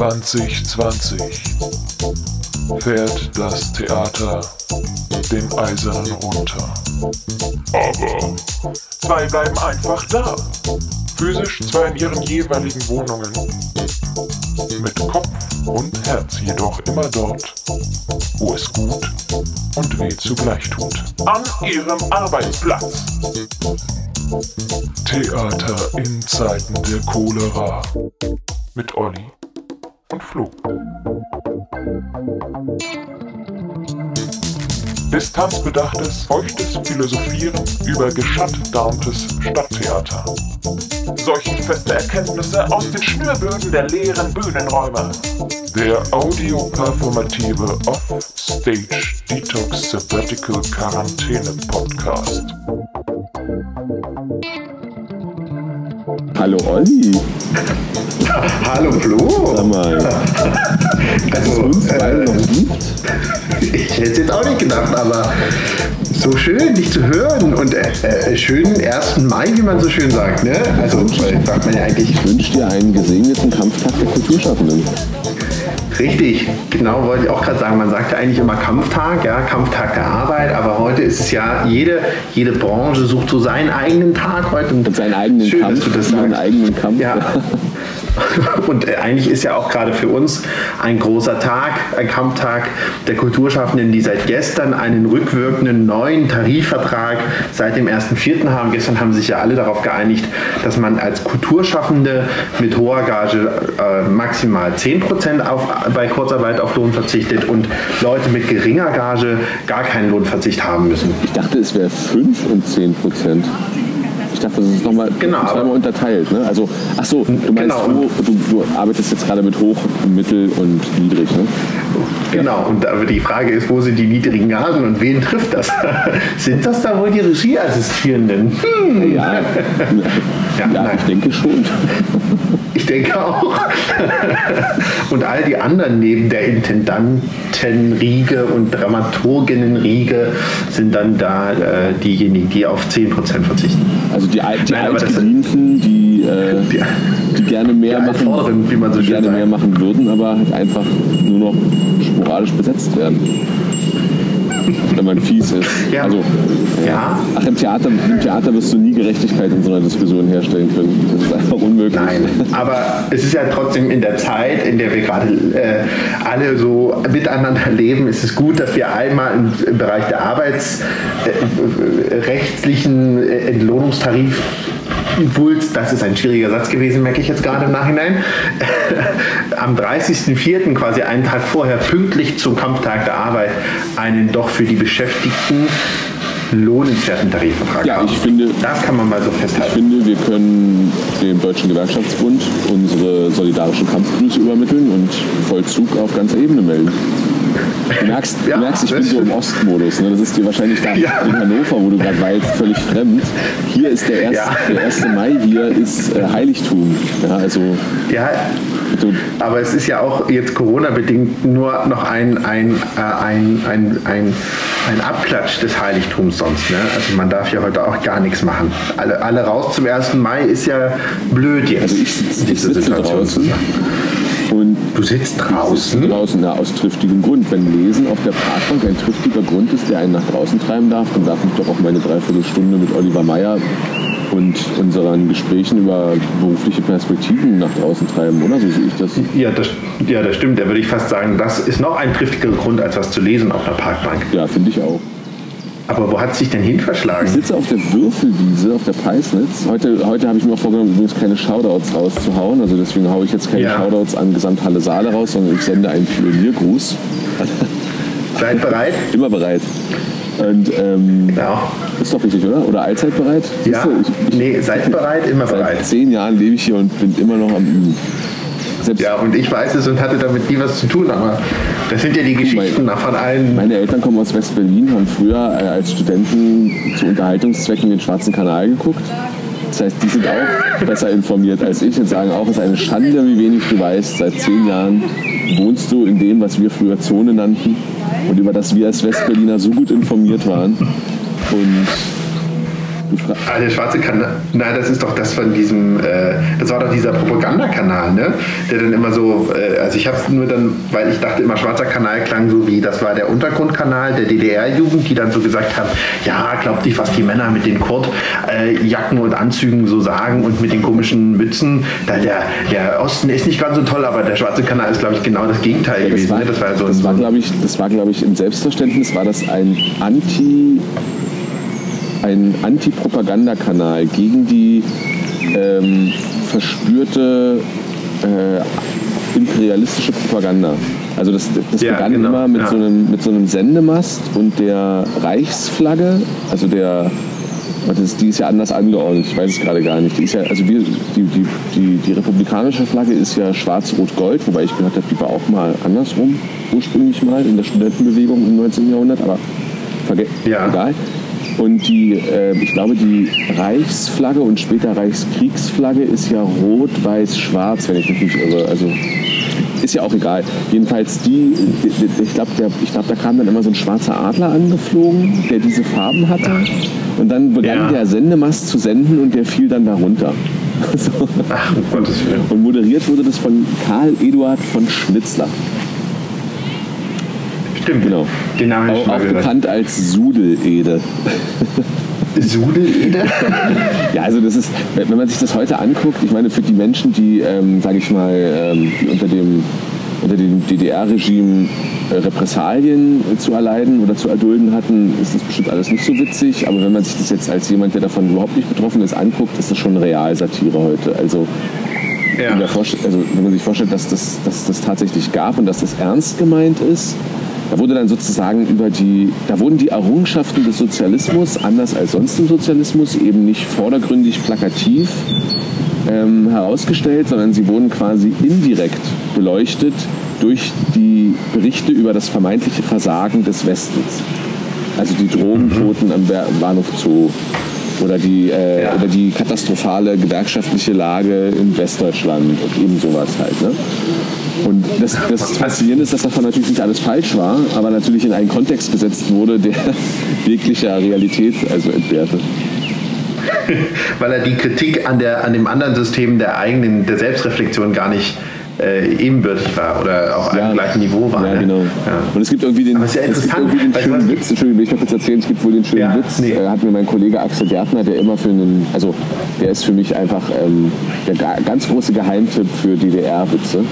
2020 fährt das Theater den Eisernen runter. Aber zwei bleiben einfach da. Physisch zwar in ihren jeweiligen Wohnungen, mit Kopf und Herz jedoch immer dort, wo es gut und weh zugleich tut. An ihrem Arbeitsplatz. Theater in Zeiten der Cholera. Mit Olli Flo. Distanzbedachtes, feuchtes Philosophieren über geschattarmtes Stadttheater. Seuchenfeste Erkenntnisse aus den Schnürböden der leeren Bühnenräume. Der audioperformative Off-Stage Detox Sabbatical Quarantäne Podcast. Hallo Olli. Hallo Flo. Sag mal, dass es Also, uns beide noch gibt. Ich hätte es jetzt auch nicht gedacht, aber so schön, dich zu hören und äh, äh, schönen 1. Mai, wie man so schön sagt. Ne? Also weil, sagt man ja eigentlich Ich wünsche dir einen gesegneten Kampftag der Kulturschaffenden. Richtig. Genau, wollte ich auch gerade sagen. Man sagt ja eigentlich immer Kampftag, ja, Kampftag der Arbeit, aber heute ist es ja, jede, jede Branche sucht so seinen eigenen Tag heute. Und seinen eigenen Schön, Kampf. dass du das seinen sagst. eigenen Kampf. Ja. Und äh, eigentlich ist ja auch gerade für uns ein großer Tag, ein Kampftag der Kulturschaffenden, die seit gestern einen rückwirkenden neuen Tarifvertrag seit dem 1.4. haben. Gestern haben sich ja alle darauf geeinigt, dass man als Kulturschaffende mit hoher Gage äh, maximal 10% auf, bei Kurzarbeit auf Lohn verzichtet und Leute mit geringer Gage gar keinen Lohnverzicht haben müssen. Ich dachte, es wäre 5 und 10 Prozent. Ich dachte, das ist nochmal Genau, zweimal unterteilt. Ne? Also, ach so, du meinst, Genau. du, du, arbeitest jetzt gerade mit hoch, mittel und niedrig. Ne? Genau, und aber die Frage ist, wo sind die niedrigen Gagen und wen trifft das? sind das da wohl die Regieassistierenden? Hm. Ja, Ja, ja, ich denke schon. Ich denke auch. und all die anderen neben der Intendantenriege und Dramaturginnenriege sind dann da äh, diejenigen, die auf 10% verzichten. Also die, Al- die Nein, Altgedienten, die, äh, Die- die gerne mehr Die machen, Altvorderen, wie man so die gerne sagt. mehr machen würden, aber halt einfach nur noch sporadisch besetzt werden. Wenn man fies ist. Ja. Also, Ja. Ach, im Theater, im Theater wirst du nie Gerechtigkeit in so einer Diskussion herstellen können. Das ist einfach unmöglich. Nein, aber es ist ja trotzdem in der Zeit, in der wir gerade äh, alle so miteinander leben, ist es gut, dass wir einmal im, im Bereich der arbeitsrechtlichen äh, Entlohnungstarif Wulst, das ist ein schwieriger Satz gewesen, merke ich jetzt gerade im Nachhinein, am 30.04., quasi einen Tag vorher, pünktlich zum Kampftag der Arbeit, einen doch für die Beschäftigten lohnenswerten Tarifvertrag Ja, haben. ich finde- das kann man mal so Ich festhalten. finde, wir können dem Deutschen Gewerkschaftsbund unsere solidarischen Kampfgrüße übermitteln und Vollzug auf ganzer Ebene melden. Du merkst, Ja, du merkst ich bin so im. Ostmodus. Ne? Das ist dir wahrscheinlich da Ja. in Hannover, wo du gerade weißt, völlig fremd. Hier ist der 1. Ja. Der 1. Mai, hier ist äh, Heiligtum. Ja, also Ja, Aber es ist ja auch jetzt Corona-bedingt nur noch ein, ein, äh, ein, ein, ein, ein Abklatsch des Heiligtums sonst. Ne? Also man darf ja heute auch gar nichts machen. Alle, alle raus zum 1. Mai ist ja blöd jetzt. also ich, ich sitze draußen sein. Und Du sitzt draußen? draußen, ja, aus triftigem Grund. Wenn Lesen auf der Parkbank ein triftiger Grund ist, der einen nach draußen treiben darf, dann darf ich doch auch meine Dreiviertelstunde mit Oliver Meyer und unseren Gesprächen über berufliche Perspektiven nach draußen treiben, oder? So sehe ich das. Ja das, ja, das stimmt. Da würde ich fast sagen, das ist noch ein triftigerer Grund, als was zu lesen auf einer Parkbank. Ja, finde ich auch. Aber wo hat sich denn hin Ich verschlagen? sitze auf der Würfelwiese, auf der Peisnitz. Heute, heute habe ich mir vorgenommen, übrigens keine Shoutouts rauszuhauen. Also deswegen haue ich jetzt keine Ja. Shoutouts an Gesamthalle Saale raus, sondern ich sende einen Pioniergruß. Seid bereit? Immer bereit. Und ähm, Genau. ist doch richtig, oder? Oder allzeit bereit? Ja, du, ich, ich, nee, seid bereit, immer bereit. Seit zehn Jahren lebe ich hier und bin immer noch am Üben. Selbst Ja, und ich weiß es und hatte damit nie was zu tun, aber das sind ja die Geschichten von allen. meine Eltern kommen aus West-Berlin, haben früher äh, als Studenten zu Unterhaltungszwecken den Schwarzen Kanal geguckt. Das heißt, die sind auch besser informiert als ich und sagen auch, es ist eine Schande, wie wenig du weißt. Seit zehn Jahren wohnst du in dem, was wir früher Zone nannten und über das wir als Westberliner so gut informiert waren. Und Ah, der schwarze Kanal. Nein, das ist doch das von diesem. Äh, das war doch dieser Propagandakanal, ne? Der dann immer so. Äh, also ich habe es nur dann, weil ich dachte immer, schwarzer Kanal klang so wie, das war der Untergrundkanal der DDR-Jugend, die dann so gesagt haben: Ja, glaubt nicht, was die Männer mit den Kurt-Jacken äh, und Anzügen so sagen und mit den komischen Mützen. Da der, der Osten ist nicht ganz so toll, aber der schwarze Kanal ist, glaube ich, genau das Gegenteil ja, gewesen. War, ne? Das war, so das war glaube ich, das war, glaube ich, im Selbstverständnis war das ein Anti- ein Anti-Propaganda-Kanal gegen die ähm, verspürte äh, imperialistische Propaganda. Also das, das ja, begann genau. immer mit, ja. so einem, mit so einem Sendemast und der Reichsflagge, also der das, die ist ja anders angeordnet, ich weiß es gerade gar nicht. Die, ist ja, also wir, die, die, die, die republikanische Flagge ist ja schwarz-rot-gold, wobei ich gehört habe, die war auch mal andersrum, ursprünglich mal in der Studentenbewegung im 19. Jahrhundert, aber ja. egal. Und die, äh, ich glaube, die Reichsflagge und später Reichskriegsflagge ist ja rot, weiß, schwarz, wenn ich mich nicht irre. Also ist ja auch egal. Jedenfalls die, ich glaube, glaub, da kam dann immer so ein schwarzer Adler angeflogen, der diese Farben hatte. Und dann begann ja. der Sendemast zu senden und der fiel dann darunter. So. Ach, um Gottes Willen. Und moderiert wurde das von Karl Eduard von Schnitzler. Stimmt. Genau. Den Namen auch, auch bekannt als Sudelede. Sudelede? ja, also das ist, wenn man sich das heute anguckt, ich meine, für die Menschen, die, ähm, sage ich mal, ähm, unter dem unter dem DDR-Regime äh, Repressalien zu erleiden oder zu erdulden hatten, ist das bestimmt alles nicht so witzig. Aber wenn man sich das jetzt als jemand, der davon überhaupt nicht betroffen ist, anguckt, ist das schon Realsatire heute. Also, ja. also wenn man sich vorstellt, dass das, dass das tatsächlich gab und dass das ernst gemeint ist, da wurde dann sozusagen über die, da wurden die Errungenschaften des Sozialismus, anders als sonst im Sozialismus, eben nicht vordergründig plakativ ähm, herausgestellt, sondern sie wurden quasi indirekt beleuchtet durch die Berichte über das vermeintliche Versagen des Westens. Also die Drogentoten mhm. am Bahnhof Zoo oder die, äh, ja. oder die katastrophale gewerkschaftliche Lage in Westdeutschland und eben sowas halt. Ne? Und das, das Faszinierende ist, dass davon natürlich nicht alles falsch war, aber natürlich in einen Kontext gesetzt wurde, der jeglicher Realität also entbehrte. Weil er die Kritik an, der, an dem anderen System der eigenen, der Selbstreflexion gar nicht äh, ebenbürtig war oder auf ja, einem gleichen Niveau war. Ja, ne? genau. Ja. Und es gibt irgendwie den, es gibt irgendwie den schönen Witz, Entschuldigung, will ich noch kurz erzählen, es gibt wohl den schönen Witz, nee. äh, hat mir mein Kollege Axel Gärtner, der immer für einen, also der ist für mich einfach ähm, der ganz große Geheimtipp für DDR-Witze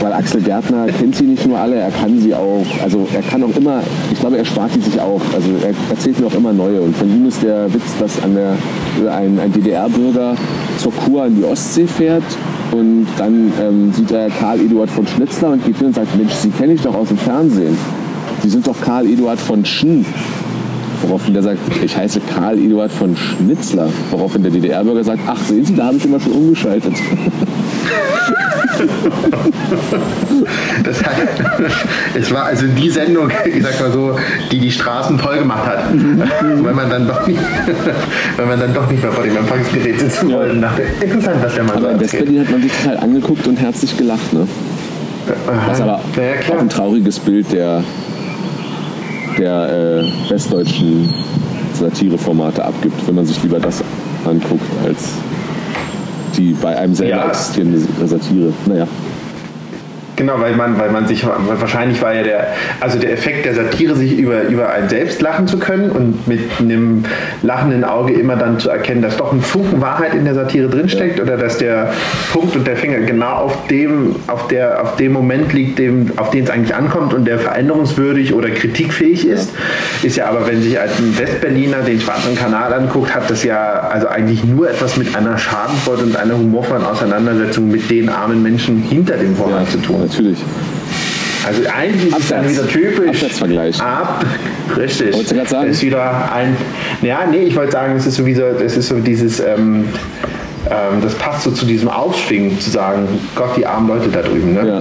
weil Axel Gärtner kennt sie nicht nur alle, er kann sie auch, also er kann auch immer, ich glaube, er spart die sich auch, also er erzählt mir auch immer neue. Und von ihm ist der Witz, dass der, ein, ein DDR-Bürger zur Kur an die Ostsee fährt und dann ähm, sieht er Karl Eduard von Schnitzler und geht hin und sagt, Mensch, Sie kenne ich doch aus dem Fernsehen. Sie sind doch Karl Eduard von Schn. Woraufhin der sagt, ich heiße Karl Eduard von Schnitzler. Woraufhin der DDR-Bürger sagt, ach sehen Sie, da habe ich immer schon umgeschaltet. Das hat, es war also die Sendung, ich sag mal so, die die Straßen voll gemacht hat. weil, man dann doch nicht, weil man dann doch nicht mehr vor dem Empfangsgerät sitzen ja. wollte. Interessant, was der Mann aber In Westberlin hat man sich total angeguckt und herzlich gelacht. Ne? Was aber ja, auch ein trauriges Bild der, der äh, westdeutschen Satireformate abgibt, wenn man sich lieber das anguckt als die bei einem selber ja. existierende Satire. Naja. Genau, weil man, weil man sich, wahrscheinlich war ja der, also der Effekt der Satire, sich über, über einen selbst lachen zu können und mit einem lachenden Auge immer dann zu erkennen, dass doch ein Funken Wahrheit in der Satire drinsteckt ja. oder dass der Punkt und der Finger genau auf dem, auf der, auf dem Moment liegt, dem, auf den es eigentlich ankommt und der veränderungswürdig oder kritikfähig ist. Ist ja aber, wenn sich ein Westberliner den schwarzen Kanal anguckt, hat das ja also eigentlich nur etwas mit einer Schadenfreude und einer humorvollen Auseinandersetzung mit den armen Menschen hinter dem Vorhang ja. zu tun natürlich. Also eigentlich ist es dann wieder typisch. Absatzvergleich. Ab, richtig. Wolltest du gerade sagen? ist wieder ein. Ja, nee, ich wollte sagen, es ist so wie so, es ist so dieses. Ähm, ähm, das passt so zu diesem Aufschwingen, zu sagen, Gott, die armen Leute da drüben. Ne? Ja.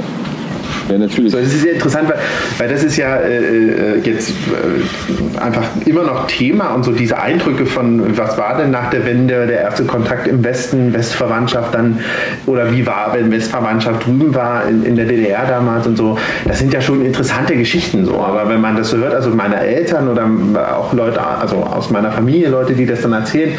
Ja, natürlich. So, das ist sehr interessant, weil, weil das ist ja äh, äh, jetzt äh, einfach immer noch Thema und so diese Eindrücke von, was war denn nach der Wende der erste Kontakt im Westen, Westverwandtschaft dann, oder wie war, wenn Westverwandtschaft drüben war in, in der DDR damals und so, das sind ja schon interessante Geschichten so, aber wenn man das so hört, also meine Eltern oder auch Leute, also aus meiner Familie, Leute, die das dann erzählen,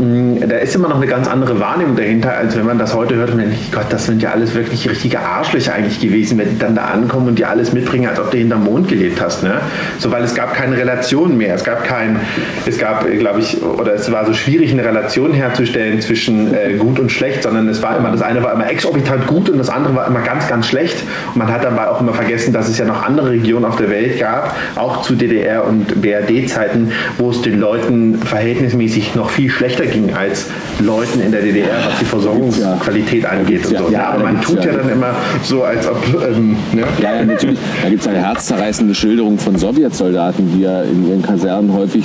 mh, da ist immer noch eine ganz andere Wahrnehmung dahinter, als wenn man das heute hört und denkt, Gott, das sind ja alles wirklich richtige Arschlöcher eigentlich gewesen, wenn dann da ankommen und dir alles mitbringen, als ob du hinterm Mond gelebt hast. Ne? So, weil es gab keine Relation mehr. Es gab kein, es gab, glaube ich, oder es war so schwierig, eine Relation herzustellen zwischen äh, gut und schlecht, sondern es war immer, das eine war immer exorbitant gut und das andere war immer ganz, ganz schlecht. Und man hat dabei auch immer vergessen, dass es ja noch andere Regionen auf der Welt gab, auch zu DDR und BRD-Zeiten, wo es den Leuten verhältnismäßig noch viel schlechter ging als Leuten in der DDR, was die Versorgungsqualität angeht und so. Ja, Aber man tut ja dann immer so, als ob ähm, ne? Ja, ja, natürlich. Da gibt es eine herzzerreißende Schilderung von Sowjetsoldaten, die ja in ihren Kasernen häufig,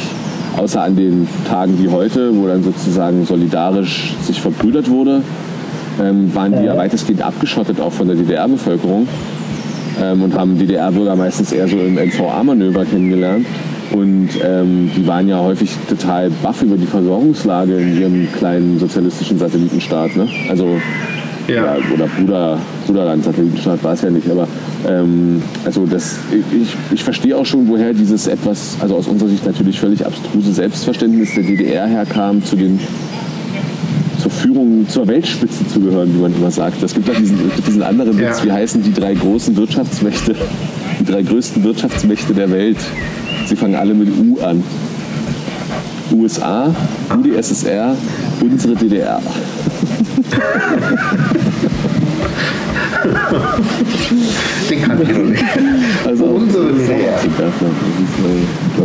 außer an den Tagen wie heute, wo dann sozusagen solidarisch sich verbrüdert wurde, ähm, waren die ja weitestgehend abgeschottet auch von der DDR-Bevölkerung ähm, und haben DDR-Bürger meistens eher so im NVA-Manöver kennengelernt. Und ähm, die waren ja häufig total baff über die Versorgungslage in ihrem kleinen sozialistischen Satellitenstaat. Ne? Also Ja. oder, Bruder, Bruderland, Satellitenstaat war es ja nicht, aber ähm, also das, ich, ich verstehe auch schon, woher dieses etwas, also aus unserer Sicht natürlich völlig abstruse Selbstverständnis der DDR herkam, zu den zur Führung, zur Weltspitze zu gehören, wie man immer sagt. Es gibt ja diesen, diesen anderen Witz, Ja. wie heißen die drei großen Wirtschaftsmächte, die drei größten Wirtschaftsmächte der Welt. Sie fangen alle mit U an. USA, UdSSR, unsere DDR. Den kann ich noch nicht. Also Unsere ich-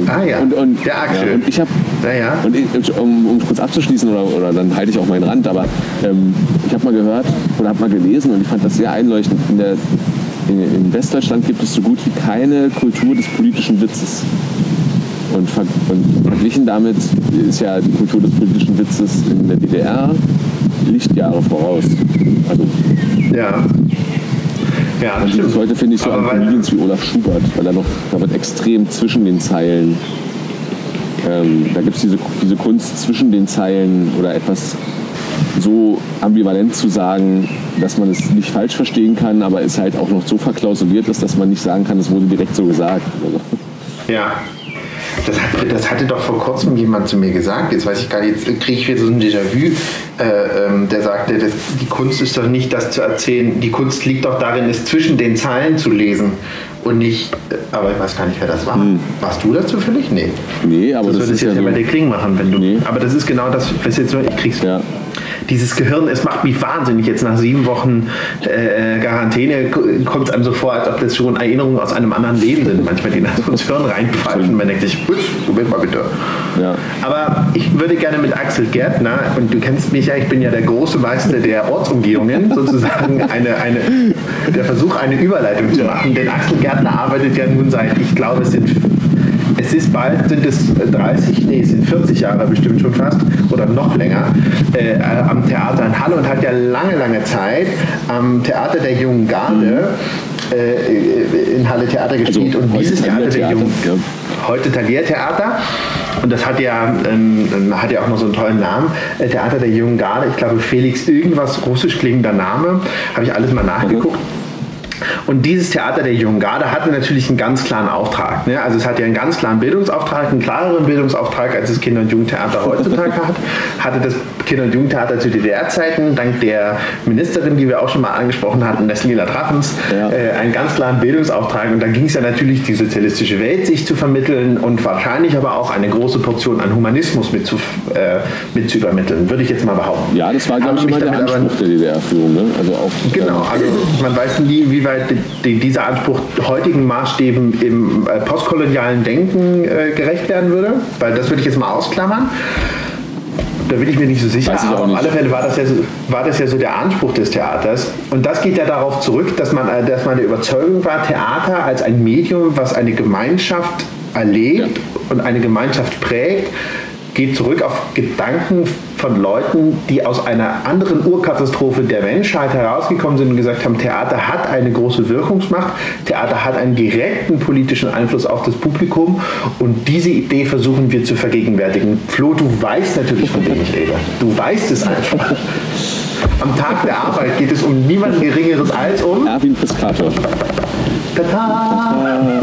Ah ja, Und, und, der Axel. Ja, und ich habe Ja, ja. und ich, um, um kurz abzuschließen oder, oder dann halte ich auch meinen Rand, aber ähm, ich habe mal gehört oder habe mal gelesen und ich fand das sehr einleuchtend. In, der, in, in Westdeutschland gibt es so gut wie keine Kultur des politischen Witzes. Und, ver und verglichen damit ist ja die Kultur des politischen Witzes in der DDR Lichtjahre voraus. Also Ja. Ja, und stimmt. heute finde ich so an Comedians wie Olaf Schubert, weil er noch, da wird extrem zwischen den Zeilen, ähm, da gibt es diese, diese Kunst zwischen den Zeilen oder etwas so ambivalent zu sagen, dass man es nicht falsch verstehen kann, aber es halt auch noch so verklausuliert ist, dass man nicht sagen kann, es wurde direkt so gesagt. Also, Ja. Das hatte, das hatte doch vor kurzem jemand zu mir gesagt. Jetzt weiß ich gar nicht, jetzt kriege ich wieder so ein Déjà-vu. Äh, ähm, der sagte, das, die Kunst ist doch nicht das zu erzählen. Die Kunst liegt doch darin, es zwischen den Zeilen zu lesen. Und nicht, äh, aber ich weiß gar nicht, wer das war. Warst du das zufällig? Nee. nee, aber Das, das, würde ist ja ja bei dir so, klingen machen, wenn du. Nee. Aber das ist genau das, was jetzt nur ich krieg's. ja, Dieses Gehirn, es macht mich wahnsinnig. Jetzt nach sieben Wochen äh, Quarantäne kommt es einem so vor, als ob das schon Erinnerungen aus einem anderen Leben sind. Manchmal, die nach ins Hirn reinpfeifen. Man denkt sich, "Ups, Moment mal bitte. ja. Aber ich würde gerne mit Axel Gärtner, und du kennst mich ja, ich bin ja der große Meister der Ortsumgehungen, sozusagen eine, eine, der Versuch, eine Überleitung zu machen. Denn Axel Gärtner arbeitet ja nun seit, ich glaube, es sind es ist bald, sind es 30, nee, es sind 40 Jahre bestimmt schon fast oder noch länger äh, am Theater in Halle und hat ja lange, lange Zeit am Theater der Jungen Garde äh, in Halle Theater gespielt und heute dieses Theater der Jungen ja. heute Taliertheater und das hat ja, ähm, hat ja auch noch so einen tollen Namen, äh, Theater der Jungen Garde, ich glaube Felix irgendwas russisch klingender Name, habe ich alles mal nachgeguckt. Und dieses Theater der Jungen Garde hatte natürlich einen ganz klaren Auftrag. Ne? Also es hat ja einen ganz klaren Bildungsauftrag, einen klareren Bildungsauftrag, als das Kinder- und Jugendtheater heutzutage hat. Hatte das Kinder- und Jugendtheater zu DDR-Zeiten, dank der Ministerin, die wir auch schon mal angesprochen hatten, Nestlila Draffens, Ja. äh, einen ganz klaren Bildungsauftrag. Und da ging es ja natürlich, die sozialistische Welt sich zu vermitteln und wahrscheinlich aber auch eine große Portion an Humanismus mit zu, äh, mit zu übermitteln, würde ich jetzt mal behaupten. ja, das war, glaube ich, immer der aber- Anspruch der DDR-Führung. Ne? Also auch, Genau, also man weiß nie, wie weit die, die, dieser Anspruch heutigen Maßstäben im äh, postkolonialen Denken äh, gerecht werden würde, weil das würde ich jetzt mal ausklammern. Da bin ich mir nicht so sicher, aber auf alle Fälle war das, ja so, war das ja so der Anspruch des Theaters. Und das geht ja darauf zurück, dass man, äh, dass man der Überzeugung war, Theater als ein Medium, was eine Gemeinschaft erlebt und eine Gemeinschaft prägt, geht zurück auf Gedanken von Leuten, die aus einer anderen Urkatastrophe der Menschheit herausgekommen sind und gesagt haben, Theater hat eine große Wirkungsmacht, Theater hat einen direkten politischen Einfluss auf das Publikum und diese Idee versuchen wir zu vergegenwärtigen. Flo, du weißt natürlich, von wem ich rede. Du weißt es einfach. Am Tag der Arbeit geht es um niemanden Geringeres als um Erwin Piscator. Tada!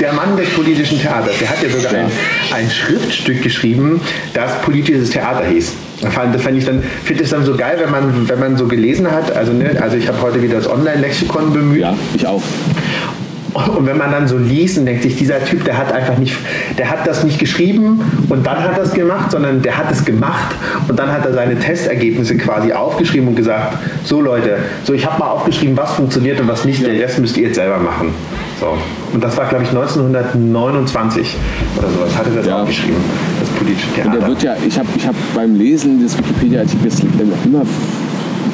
Der Mann des politischen Theaters, der hat ja sogar ein, ein Schriftstück geschrieben, das politisches Theater hieß. Das fand ich dann, finde ich dann so geil, wenn man, wenn man so gelesen hat. Also, ne, also ich habe heute wieder das Online-Lexikon bemüht. Ja, ich auch. Und wenn man dann so liest und denkt sich, dieser Typ, der hat einfach nicht, der hat das nicht geschrieben und dann hat es gemacht, sondern der hat es gemacht und dann hat er seine Testergebnisse quasi aufgeschrieben und gesagt, so Leute, so ich habe mal aufgeschrieben, was funktioniert und was nicht, der Rest müsst ihr jetzt selber machen. So. Und das war, glaube ich, 1929 oder sowas, hatte das ja. aufgeschrieben, das politische Theater. Und der wird ja, ich habe ich hab beim Lesen des Wikipedia-Artikels immer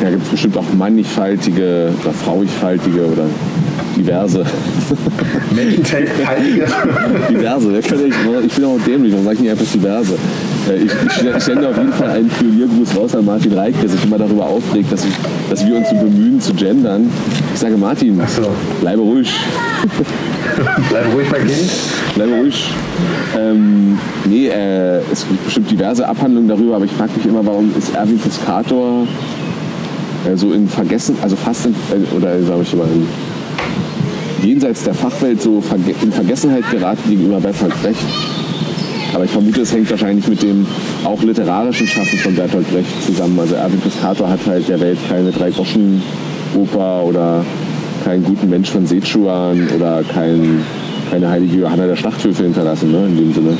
da gibt es bestimmt auch mannigfaltige oder frauigfaltige oder diverse. Diverse, ich, ich bin auch dämlich, warum sage ich nicht einfach diverse? Äh, ich, ich, sende auf jeden Fall einen Pioniergruß raus an Martin Reich, der sich immer darüber aufregt, dass, ich, dass wir uns so bemühen zu gendern. Ich sage, Martin, so. bleibe ruhig. bleibe ruhig, mein Kind. Bleibe ruhig. Ähm, nee, äh, es gibt bestimmt diverse Abhandlungen darüber, aber ich frage mich immer, warum ist Erwin Piscator so in Vergessen, also fast in, äh, oder sage ich mal, jenseits der Fachwelt so in Vergessenheit geraten gegenüber Bertolt Brecht. Aber ich vermute, es hängt wahrscheinlich mit dem auch literarischen Schaffen von Bertolt Brecht zusammen. Also Erwin Piscator hat halt der Welt keine Drei-Groschen-Oper oder keinen guten Mensch von Sechuan oder kein, keine heilige Johanna der Schlachthöfe hinterlassen, ne, in dem Sinne.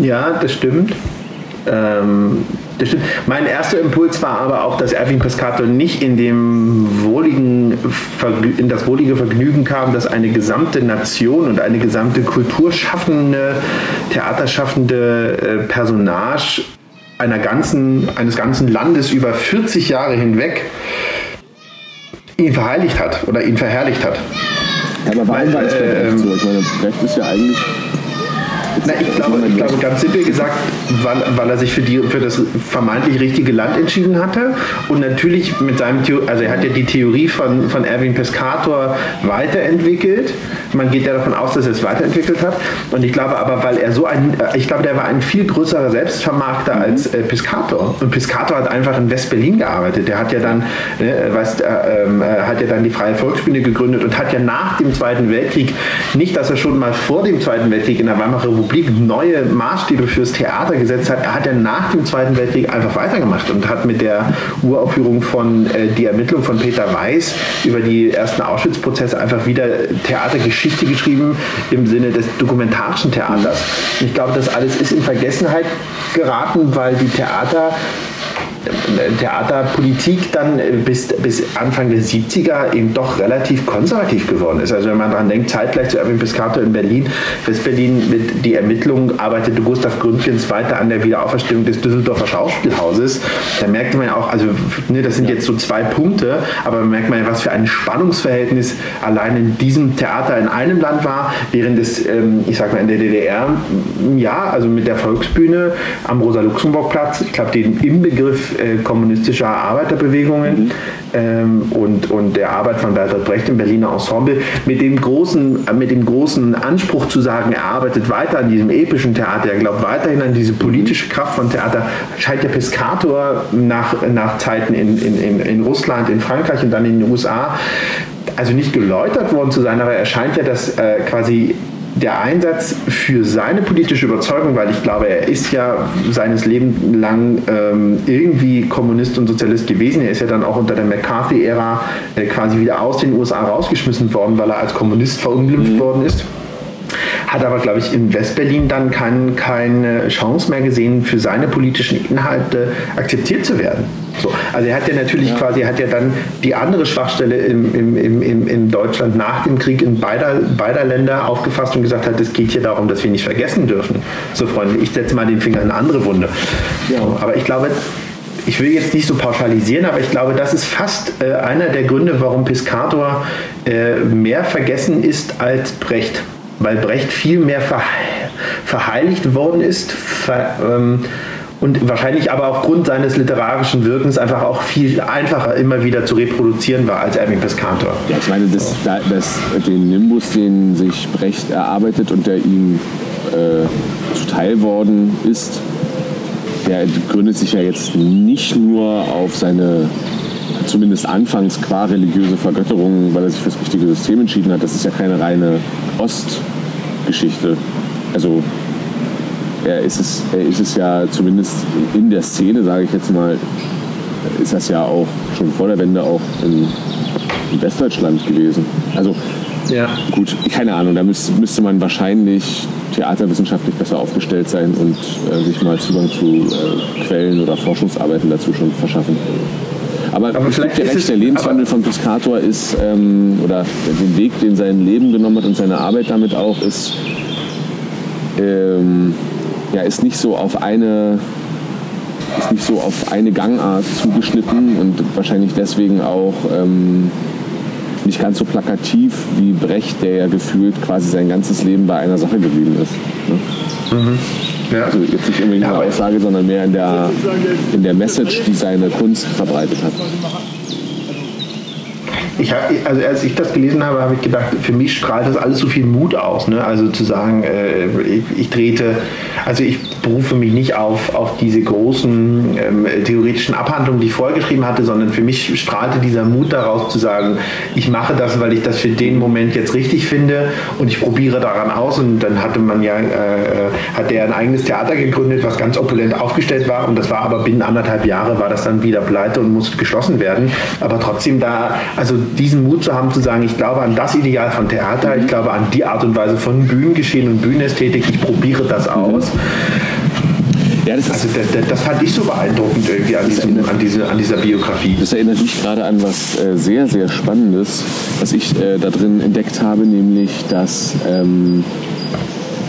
Ja, das stimmt. Ähm, das stimmt. Mein erster Impuls war aber auch, dass Erwin Pescator nicht in, dem wohligen, in das wohlige Vergnügen kam, dass eine gesamte Nation und eine gesamte kulturschaffende, theaterschaffende äh, Personage einer ganzen, eines ganzen Landes über 40 Jahre hinweg ihn verheiligt hat oder ihn verherrlicht hat. aber warum war es äh, so? Ich meine, Brecht ist ja eigentlich na, ich, glaube, ich glaube, ganz simpel gesagt, weil, weil er sich für, die, für das vermeintlich richtige Land entschieden hatte und natürlich mit seinem, also er hat ja die Theorie von, von Erwin Pescator weiterentwickelt. Man geht ja davon aus, dass er es weiterentwickelt hat. Und ich glaube aber, weil er so ein, ich glaube, der war ein viel größerer Selbstvermarkter mhm. als äh, Piscator. Und Piscator hat einfach in West-Berlin gearbeitet. Der hat ja dann, äh, weißt, äh, äh, hat ja dann die Freie Volksbühne gegründet und hat ja nach dem Zweiten Weltkrieg, nicht, dass er schon mal vor dem Zweiten Weltkrieg in der Weimarer Republik Republik neue Maßstäbe fürs Theater gesetzt hat, er hat ja nach dem Zweiten Weltkrieg einfach weitergemacht und hat mit der Uraufführung von äh, Die Ermittlung von Peter Weiß über die ersten Auschwitz-Prozesse einfach wieder Theatergeschichte geschrieben im Sinne des dokumentarischen Theaters. Ich glaube, das alles ist in Vergessenheit geraten, weil die Theater Theaterpolitik dann bis, bis Anfang der 70er eben doch relativ konservativ geworden ist. Also wenn man daran denkt, zeitgleich zu Erwin Piscator in Berlin, West-Berlin mit die Ermittlung arbeitete Gustav Gründgens weiter an der Wiederauferstehung des Düsseldorfer Schauspielhauses. Da merkte man ja auch, also ne, das sind jetzt so zwei Punkte, aber man merkt man ja, was für ein Spannungsverhältnis allein in diesem Theater in einem Land war, während es, ähm, ich sag mal, in der DDR, ja, also mit der Volksbühne am Rosa-Luxemburg-Platz, ich glaube, den Inbegriff äh, kommunistischer Arbeiterbewegungen mhm. ähm, und, und der Arbeit von Bertolt Brecht im Berliner Ensemble mit dem großen, mit dem großen Anspruch zu sagen, er arbeitet weiter an diesem epischen Theater, er glaubt weiterhin an diese politische Kraft von Theater, scheint der Piscator nach, nach Zeiten in, in, in Russland, in Frankreich und dann in den USA also nicht geläutert worden zu sein, aber er scheint ja das äh, quasi der Einsatz für seine politische Überzeugung, weil ich glaube, er ist ja seines Lebens lang ähm, irgendwie Kommunist und Sozialist gewesen. Er ist ja dann auch unter der McCarthy-Ära äh, quasi wieder aus den USA rausgeschmissen worden, weil er als Kommunist verunglimpft mhm. worden ist hat aber, glaube ich, in Westberlin dann kein, keine Chance mehr gesehen, für seine politischen Inhalte akzeptiert zu werden. So, also er hat ja natürlich ja. quasi, hat ja dann die andere Schwachstelle im, im, im, in Deutschland nach dem Krieg in beider, beider Länder aufgefasst und gesagt hat, es geht hier darum, dass wir nicht vergessen dürfen. So Freunde, ich setze mal den Finger in eine andere Wunde. Ja. Aber ich glaube, ich will jetzt nicht so pauschalisieren, aber ich glaube, das ist fast äh, einer der Gründe, warum Piscator äh, mehr vergessen ist als Brecht weil Brecht viel mehr ver verheiligt worden ist. Ver, ähm, und wahrscheinlich aber aufgrund seines literarischen Wirkens einfach auch viel einfacher immer wieder zu reproduzieren war als Erwin Piscator. Ja, ich meine, das, das, den Nimbus, den sich Brecht erarbeitet und der ihm äh, zuteil worden ist, der gründet sich ja jetzt nicht nur auf seine zumindest anfangs qua religiöse Vergötterung, weil er sich für das richtige System entschieden hat. Das ist ja keine reine Ostgeschichte. Also er ist es, er ist es ja zumindest in der Szene, sage ich jetzt mal, ist das ja auch schon vor der Wende auch in, in Westdeutschland gewesen. Also ja. gut, keine Ahnung, da müsste, müsste man wahrscheinlich theaterwissenschaftlich besser aufgestellt sein und äh, sich mal Zugang zu äh, Quellen oder Forschungsarbeiten dazu schon verschaffen. Aber, aber vielleicht der recht, der Lebenswandel von Piscator ist, ähm, oder den Weg, den sein Leben genommen hat und seine Arbeit damit auch, ist, ähm, ja, ist nicht so auf eine ist nicht so auf eine Gangart zugeschnitten und wahrscheinlich deswegen auch ähm, nicht ganz so plakativ wie Brecht, der ja gefühlt quasi sein ganzes Leben bei einer Sache geblieben ist. Ne? Mhm. Ja. Also jetzt nicht unbedingt eine Aussage, sondern mehr in der, in der Message, die seine Kunst verbreitet hat ich hab, also als ich das gelesen habe, habe ich gedacht, für mich strahlt das alles so viel Mut aus. Ne? Also zu sagen, äh, ich, ich, trete, also ich berufe mich nicht auf, auf diese großen ähm, theoretischen Abhandlungen, die ich vorher geschrieben hatte, sondern für mich strahlte dieser Mut daraus zu sagen, ich mache das, weil ich das für den Moment jetzt richtig finde und ich probiere daran aus. Und dann hatte man ja, äh, äh hat der ein eigenes Theater gegründet, was ganz opulent aufgestellt war und das war aber binnen anderthalb Jahre war das dann wieder pleite und musste geschlossen werden. Aber trotzdem da, also diesen Mut zu haben, zu sagen, ich glaube an das Ideal von Theater, ich glaube an die Art und Weise von Bühnengeschehen und Bühnenästhetik, ich probiere das aus. Ja, das, also das, das, fand ich so beeindruckend irgendwie an, diesem, an, diese, an dieser Biografie. Das erinnert mich gerade an was äh, sehr, sehr Spannendes, was ich äh, da drin entdeckt habe, nämlich dass ähm,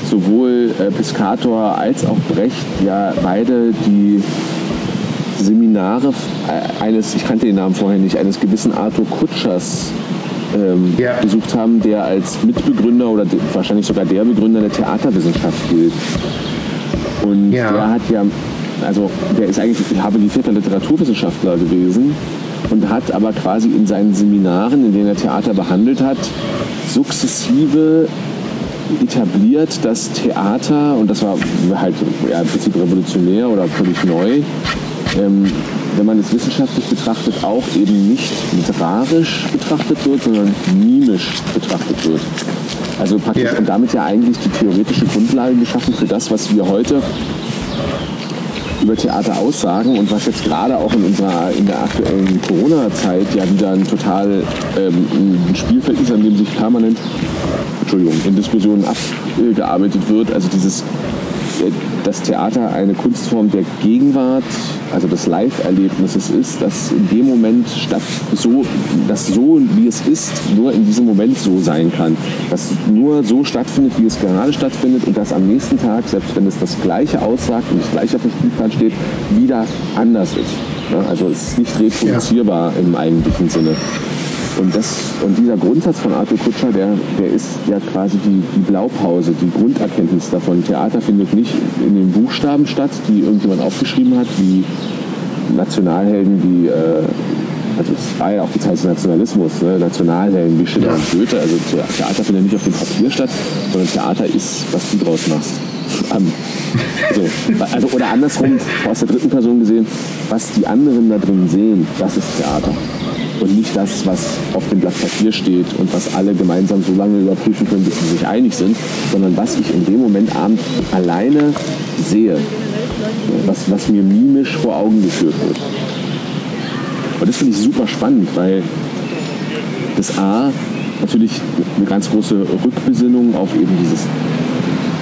sowohl äh, Piscator als auch Brecht ja beide die Seminare äh, eines, ich kannte den Namen vorher nicht, eines gewissen Arthur Kutschers ähm, ja. besucht haben, der als Mitbegründer oder wahrscheinlich sogar der Begründer der Theaterwissenschaft gilt. Und ja. der hat ja, also der ist eigentlich habilitierter Literaturwissenschaftler gewesen und hat aber quasi in seinen Seminaren, in denen er Theater behandelt hat, sukzessive etabliert, dass Theater, und das war halt ja, im Prinzip revolutionär oder völlig neu, ähm, wenn man es wissenschaftlich betrachtet, auch eben nicht literarisch betrachtet wird, sondern mimisch betrachtet wird. Also praktisch ja. und damit ja eigentlich die theoretische Grundlage geschaffen für das, was wir heute über Theater aussagen und was jetzt gerade auch in unserer in der aktuellen Corona-Zeit ja wieder ein total ähm, ein Spielfeld ist, an dem sich permanent Entschuldigung, in Diskussionen abgearbeitet wird. Also dieses das Theater eine Kunstform der Gegenwart, also des Live-Erlebnisses ist, dass in dem Moment statt so, dass so wie es ist, nur in diesem Moment so sein kann. Dass nur so stattfindet, wie es gerade stattfindet und dass am nächsten Tag, selbst wenn es das Gleiche aussagt und das Gleiche auf dem Spielplan steht, wieder anders ist. Also es ist nicht reproduzierbar ja. im eigentlichen Sinne. Und, das, und dieser Grundsatz von Arthur Kutscher, der, der ist ja quasi die, die Blaupause, die Grunderkenntnis davon. Theater findet nicht in den Buchstaben statt, die irgendjemand aufgeschrieben hat, wie Nationalhelden, wie, äh, also es war ja auch die Zeit des Nationalismus, ne? Nationalhelden wie Schiller und Goethe. Also Theater findet nicht auf dem Papier statt, sondern Theater ist, was du draus machst. Um, so. also, oder andersrum, aus der dritten Person gesehen, was die anderen da drin sehen, das ist Theater und nicht das, was auf dem Blatt Papier steht und was alle gemeinsam so lange überprüfen können, bis sie sich einig sind, sondern was ich in dem Moment abend alleine sehe, was, was mir mimisch vor Augen geführt wird. Und das finde ich super spannend, weil das A natürlich eine ganz große Rückbesinnung auf eben dieses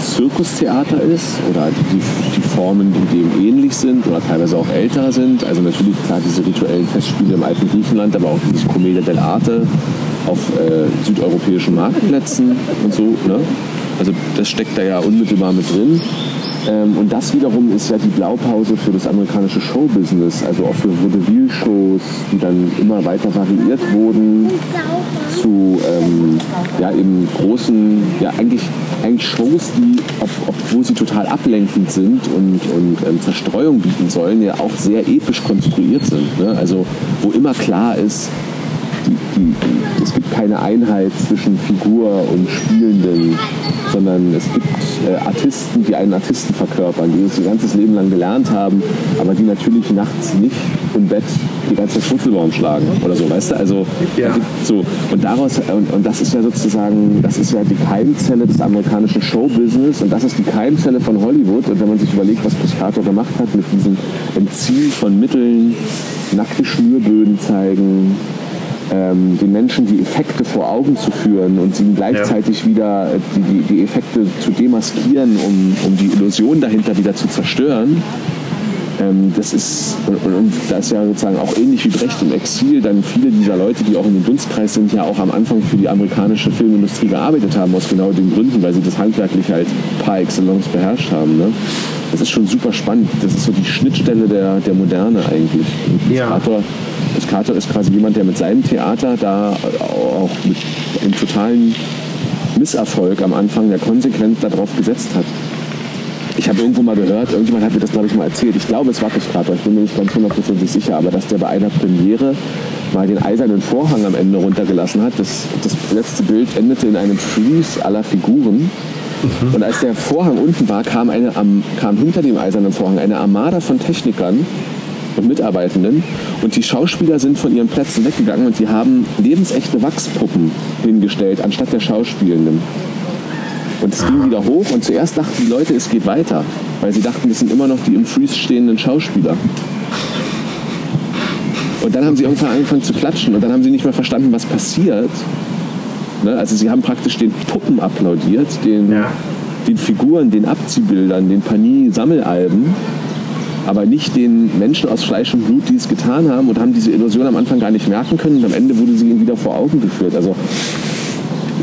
Zirkustheater ist oder die, die Formen, die dem ähnlich sind oder teilweise auch älter sind. Also natürlich klar diese rituellen Festspiele im alten Griechenland, aber auch diese Commedia dell'arte auf äh, südeuropäischen Marktplätzen und so. Ne? Also das steckt da ja unmittelbar mit drin. Ähm, und das wiederum ist ja die Blaupause für das amerikanische Showbusiness, also auch für Vaudeville-Shows, die dann immer weiter variiert wurden zu ähm, ja, eben großen, ja eigentlich, eigentlich Shows, die, ob, obwohl sie total ablenkend sind und, und ähm, Zerstreuung bieten sollen, ja auch sehr episch konstruiert sind. Ne? Also wo immer klar ist, die, die, es gibt keine Einheit zwischen Figur und Spielenden, sondern es gibt äh, Artisten, die einen Artisten verkörpern, die das ihr ganzes Leben lang gelernt haben, aber die natürlich nachts nicht im Bett die ganze Zeit Schnitzelbaum schlagen oder so, weißt du? Also ja. so und daraus und, und das ist ja sozusagen, das ist ja die Keimzelle des amerikanischen Showbusiness und das ist die Keimzelle von Hollywood und wenn man sich überlegt, was Piscator gemacht hat mit diesem Entziehen von Mitteln, nackte Schnürböden zeigen, ähm, den Menschen die Effekte vor Augen zu führen und sie gleichzeitig ja. wieder äh, die, die, die, Effekte zu demaskieren, um, um die Illusion dahinter wieder zu zerstören. Ähm, das ist, und, und da ist ja sozusagen auch ähnlich wie Brecht im Exil, dann viele dieser Leute, die auch in dem Dunstkreis sind, ja auch am Anfang für die amerikanische Filmindustrie gearbeitet haben, aus genau den Gründen, weil sie das handwerklich halt par excellence beherrscht haben. Ne? Das ist schon super spannend. Das ist so die Schnittstelle der, der Moderne eigentlich. Ja. Piscator ist quasi jemand, der mit seinem Theater da auch mit einem totalen Misserfolg am Anfang, der konsequent darauf gesetzt hat. Ich habe irgendwo mal gehört, irgendjemand hat mir das, glaube ich, mal erzählt. Ich glaube, es war Piscator, ich bin mir nicht ganz hundertprozentig sicher, aber dass der bei einer Premiere mal den eisernen Vorhang am Ende runtergelassen hat. Das, das letzte Bild endete in einem Freeze aller Figuren. Mhm. Und als der Vorhang unten war, kam, eine, kam hinter dem eisernen Vorhang eine Armada von Technikern und Mitarbeitenden. Und die Schauspieler sind von ihren Plätzen weggegangen und die haben lebensechte Wachspuppen hingestellt, anstatt der Schauspielenden. Und es ging wieder hoch und zuerst dachten die Leute, es geht weiter, weil sie dachten, das sind immer noch die im Freeze stehenden Schauspieler. Und dann haben sie irgendwann angefangen zu klatschen und dann haben sie nicht mehr verstanden, was passiert. Ne? Also sie haben praktisch den Puppen applaudiert, den, ja. den Figuren, den Abziehbildern, den Panie-Sammelalben aber nicht den Menschen aus Fleisch und Blut, die es getan haben und haben diese Illusion am Anfang gar nicht merken können und am Ende wurde sie ihnen wieder vor Augen geführt. Also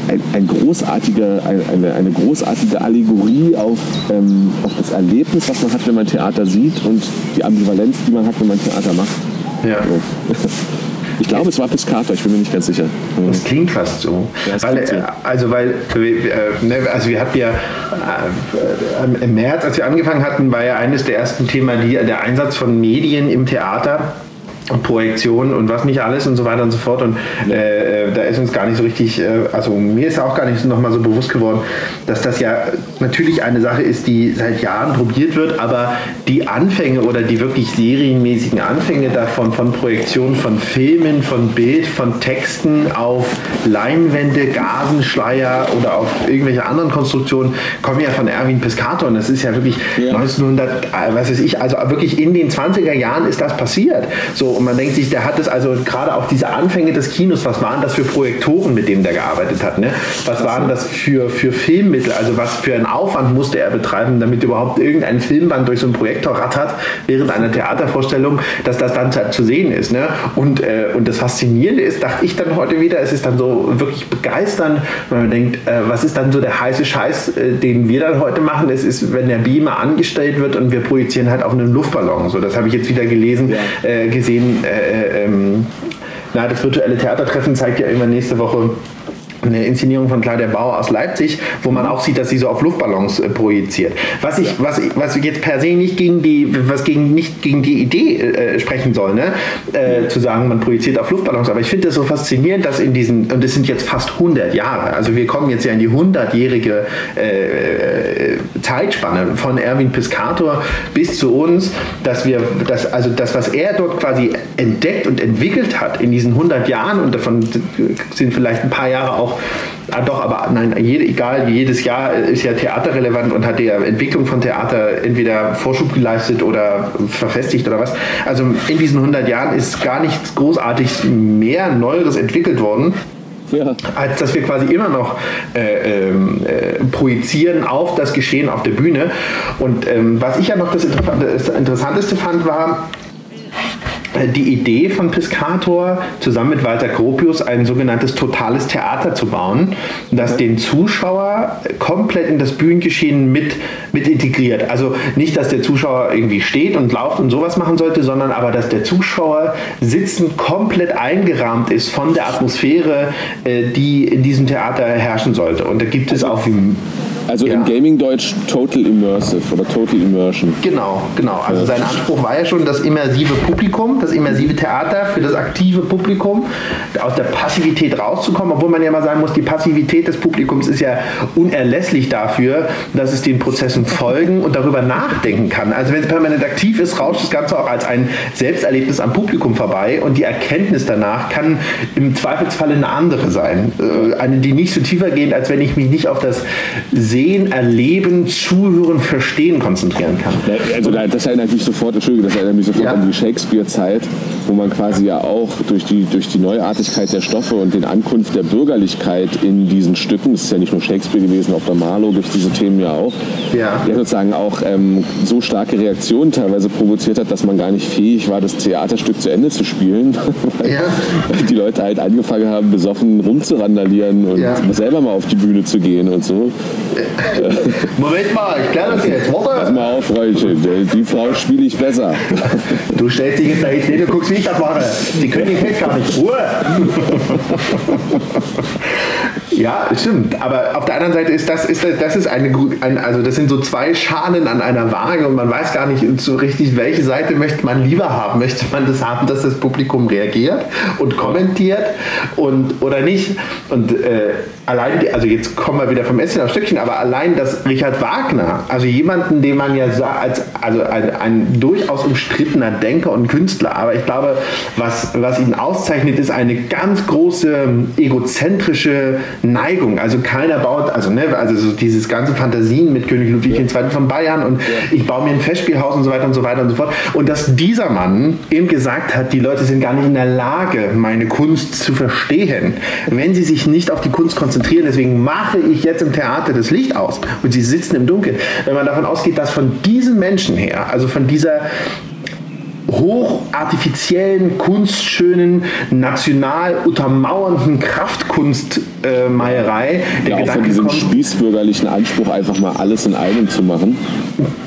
ein, ein großartige, eine, eine großartige Allegorie auf, ähm, auf das Erlebnis, was man hat, wenn man Theater sieht und die Ambivalenz, die man hat, wenn man Theater macht. Ja. So. Ich glaube, es war Piscator, ich bin mir nicht ganz sicher. Das klingt fast so. Ja, weil, so. Also, weil, äh, ne, also wir hatten ja äh, im März, als wir angefangen hatten, war ja eines der ersten Themen die, der Einsatz von Medien im Theater. Projektion und was nicht alles und so weiter und so fort. Und äh, äh, da ist uns gar nicht so richtig, äh, also mir ist auch gar nicht nochmal so bewusst geworden, dass das ja natürlich eine Sache ist, die seit Jahren probiert wird, aber die Anfänge oder die wirklich serienmäßigen Anfänge davon, von Projektion von Filmen, von Bild, von Texten auf Leinwände, Gasenschleier oder auf irgendwelche anderen Konstruktionen, kommen ja von Erwin Piscator und das ist ja wirklich ja. 1900, äh, was weiß ich, also wirklich in den 20er Jahren ist das passiert. So, und man denkt sich, der hat es also gerade auch diese Anfänge des Kinos, was waren das für Projektoren, mit denen der gearbeitet hat? Ne? Was waren das für, für Filmmittel? Also was für einen Aufwand musste er betreiben, damit überhaupt irgendein Filmband durch so ein Projektor rattert während einer Theatervorstellung, dass das dann zu sehen ist. Ne? Und, äh, und das Faszinierende ist, dachte ich dann heute wieder, es ist dann so wirklich begeisternd, wenn man denkt, äh, was ist dann so der heiße Scheiß, äh, den wir dann heute machen? Es ist, wenn der Beamer angestellt wird und wir projizieren halt auf einen Luftballon. So, das habe ich jetzt wieder gelesen, ja. Äh, gesehen äh, ähm, na, das virtuelle Theatertreffen zeigt ja immer nächste Woche eine Inszenierung von Claudia Bauer aus Leipzig, wo man auch sieht, dass sie so auf Luftballons äh, projiziert. Was ich, was, was jetzt per se nicht gegen die, was gegen, nicht gegen die Idee äh, sprechen soll, ne? Äh, zu sagen, man projiziert auf Luftballons. Aber ich finde es so faszinierend, dass in diesen, und es sind jetzt fast 100 Jahre, also wir kommen jetzt ja in die 100-jährige äh, Zeitspanne von Erwin Piscator bis zu uns, dass wir, das, also das, was er dort quasi entdeckt und entwickelt hat in diesen 100 Jahren, und davon sind vielleicht ein paar Jahre auch auch, ah doch, aber nein, jede, egal, jedes Jahr ist ja Theater relevant und hat die Entwicklung von Theater entweder Vorschub geleistet oder verfestigt oder was. Also in diesen 100 Jahren ist gar nichts großartig mehr Neueres entwickelt worden. Ja. als dass wir quasi immer noch äh, ähm, äh, projizieren auf das Geschehen auf der Bühne. Und ähm, was ich ja noch das Interessanteste fand, war, die Idee von Piscator, zusammen mit Walter Gropius ein sogenanntes totales Theater zu bauen, das den Zuschauer komplett in das Bühnengeschehen mit, mit integriert. Also nicht, dass der Zuschauer irgendwie steht und lauft und sowas machen sollte, sondern aber, dass der Zuschauer sitzend komplett eingerahmt ist von der Atmosphäre, äh, die in diesem Theater herrschen sollte. Und da gibt es auch also ja. im Gaming-Deutsch Total Immersive oder Total Immersion. Genau, genau. Also sein Anspruch war ja schon das immersive Publikum, das immersive Theater für das aktive Publikum, aus der Passivität rauszukommen, obwohl man ja mal sagen muss, die Passivität des Publikums ist ja unerlässlich dafür, dass es den Prozessen folgen und darüber nachdenken kann. Also wenn es permanent aktiv ist, rauscht das Ganze auch als ein Selbsterlebnis am Publikum vorbei und die Erkenntnis danach kann im Zweifelsfall eine andere sein. Äh, eine, die nicht so tiefer geht, als wenn ich mich nicht auf das Sehen, Erleben, Zuhören, Verstehen konzentrieren kann. Also das erinnert mich sofort, Entschuldigung, das erinnert mich sofort ja. an die Shakespeare-Zeit, wo man quasi ja auch durch die, durch die Neuartigkeit der Stoffe und den Ankunft der Bürgerlichkeit in diesen Stücken, das ist ja nicht nur Shakespeare gewesen, auch bei Marlowe gibt es diese Themen ja auch, ja. der sozusagen auch ähm, so starke Reaktionen teilweise provoziert hat, dass man gar nicht fähig war, das Theaterstück zu Ende zu spielen, weil ja. die Leute halt angefangen haben, besoffen rumzurandalieren und ja. selber mal auf die Bühne zu gehen und so. Moment mal, ich kläre das jetzt. Warte. Pass mal auf, Freundchen. Die Frau spiele ich besser. Du stellst dich jetzt nicht hin und guckst, ich das mache. Die Königin kennt gar nicht. Ruhe. Ja, stimmt. Aber auf der anderen Seite ist das, ist das, das ist eine, ein, also das sind so zwei Schalen an einer Waage und man weiß gar nicht so richtig, welche Seite möchte man lieber haben. Möchte man das haben, dass das Publikum reagiert und kommentiert und oder nicht? Und äh, allein, also jetzt kommen wir wieder vom Essen auf Stückchen, aber allein, dass Richard Wagner, also jemanden, den man ja als also ein, ein durchaus umstrittener Denker und Künstler, aber ich glaube, was, was ihn auszeichnet, ist eine ganz große egozentrische Neigung. Also keiner baut, also ne, also so dieses ganze Fantasien mit König Ludwig ja. II. von Bayern und ja. ich baue mir ein Festspielhaus und so weiter und so weiter und so fort. Und dass dieser Mann eben gesagt hat, die Leute sind gar nicht in der Lage, meine Kunst zu verstehen, wenn sie sich nicht auf die Kunst konzentrieren. Deswegen mache ich jetzt im Theater das Licht aus und sie sitzen im Dunkeln. Wenn man davon ausgeht, dass von diesen Menschen her, also von dieser hochartifiziellen, kunstschönen, national untermauernden Kraftkunstmeierei. Äh, ja, Gedanke auch von diesem kommt, spießbürgerlichen Anspruch, einfach mal alles in einem zu machen.